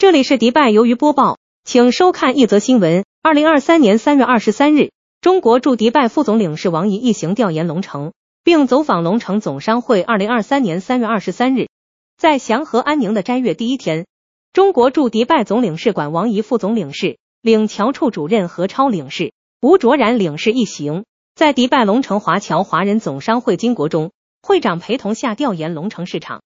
这里是迪拜鱿鱼播报，请收看一则新闻。二零二三年三月二十三日，中国驻迪拜副总领事王毅一行调研龙城，并走访龙城总商会。二零二三年三月二十三日，在祥和安宁的斋月第一天，中国驻迪拜总领事馆王毅副总领事、领侨处主任何超领事、吴卓然领事一行，在迪拜龙城华侨华人总商会金国忠会长陪同下调研龙城市场，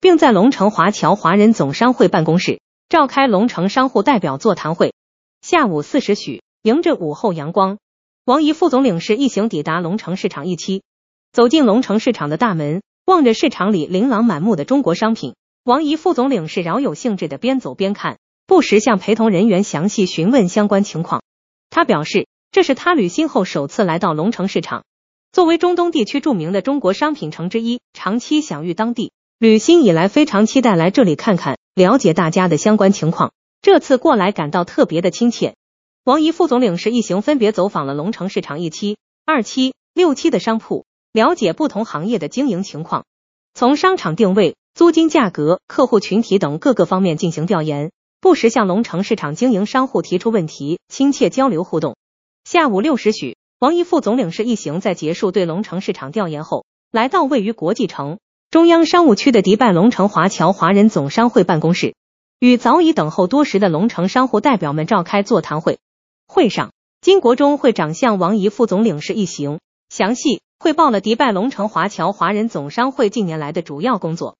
并在龙城华侨华人总商会办公室。召开龙城商户代表座谈会。下午四时许，迎着午后阳光，王毅副总领事一行抵达龙城市场一期。走进龙城市场的大门，望着市场里琳琅满目的中国商品，王毅副总领事饶有兴致的边走边看，不时向陪同人员详细询问相关情况。他表示，这是他履新后首次来到龙城市场。作为中东地区著名的中国商品城之一，长期享誉当地。旅新以来，非常期待来这里看看，了解大家的相关情况。这次过来感到特别的亲切。王毅副总领事一行分别走访了龙城市场一期、二期、六期的商铺，了解不同行业的经营情况，从商场定位、租金价格、客户群体等各个方面进行调研，不时向龙城市场经营商户提出问题，亲切交流互动。下午六时许，王毅副总领事一行在结束对龙城市场调研后，来到位于国际城。中央商务区的迪拜龙城华侨华人总商会办公室，与早已等候多时的龙城商户代表们召开座谈会。会上，金国忠会长向王怡副总领事一行详细汇报了迪拜龙城华侨华人总商会近年来的主要工作。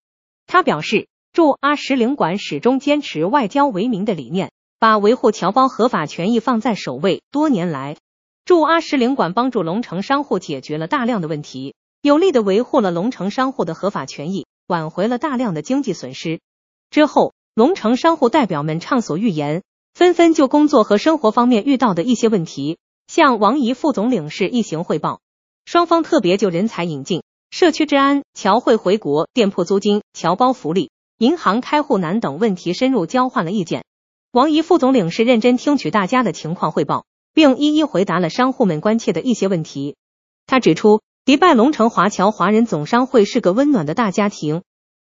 他表示，驻阿什领馆始终坚持外交为民的理念，把维护侨胞合法权益放在首位。多年来，驻阿什领馆帮助龙城商户解决了大量的问题。有力的维护了龙城商户的合法权益，挽回了大量的经济损失。之后，龙城商户代表们畅所欲言，纷纷就工作和生活方面遇到的一些问题向王怡副总领事一行汇报。双方特别就人才引进、社区治安、侨汇回国、店铺租金、侨胞福利、银行开户难等问题深入交换了意见。王怡副总领事认真听取大家的情况汇报，并一一回答了商户们关切的一些问题。他指出。迪拜龙城华侨华人总商会是个温暖的大家庭，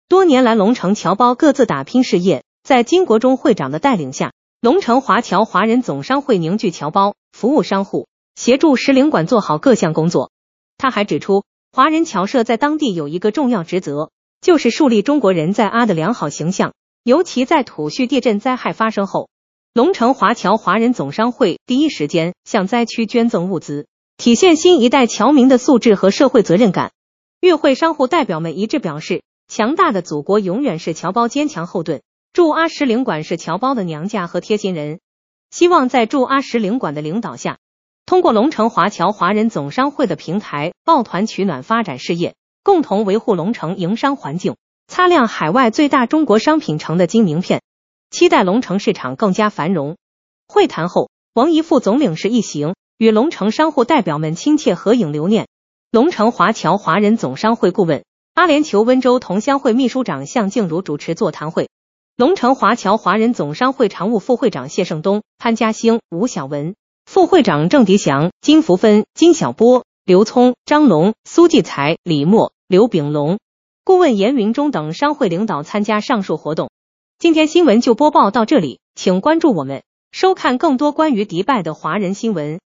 多年来龙城侨胞各自打拼事业，在金国忠会长的带领下，龙城华侨华人总商会凝聚侨胞，服务商户，协助使领馆做好各项工作。他还指出，华人侨社在当地有一个重要职责，就是树立中国人在阿的良好形象，尤其在土叙地震灾害发生后，龙城华侨华人总商会第一时间向灾区捐赠物资。体现新一代侨民的素质和社会责任感。与会商户代表们一致表示，强大的祖国永远是侨胞坚强后盾。驻阿什领馆是侨胞的娘家和贴心人，希望在驻阿什领馆的领导下，通过龙城华侨华人总商会的平台，抱团取暖，发展事业，共同维护龙城营商环境，擦亮海外最大中国商品城的金名片。期待龙城市场更加繁荣。会谈后，王怡副总领事一行。与龙城商户代表们亲切合影留念。龙城华侨华人总商会顾问阿联酋温州同乡会秘书长向静茹主持座谈会。龙城华侨华人总商会常务副会长谢胜东、潘家兴、吴小文，副会长郑迪祥、金福芬、金小波、刘聪、张龙、苏继才、李默、刘炳龙，顾问严云中等商会领导参加上述活动。今天新闻就播报到这里，请关注我们，收看更多关于迪拜的华人新闻。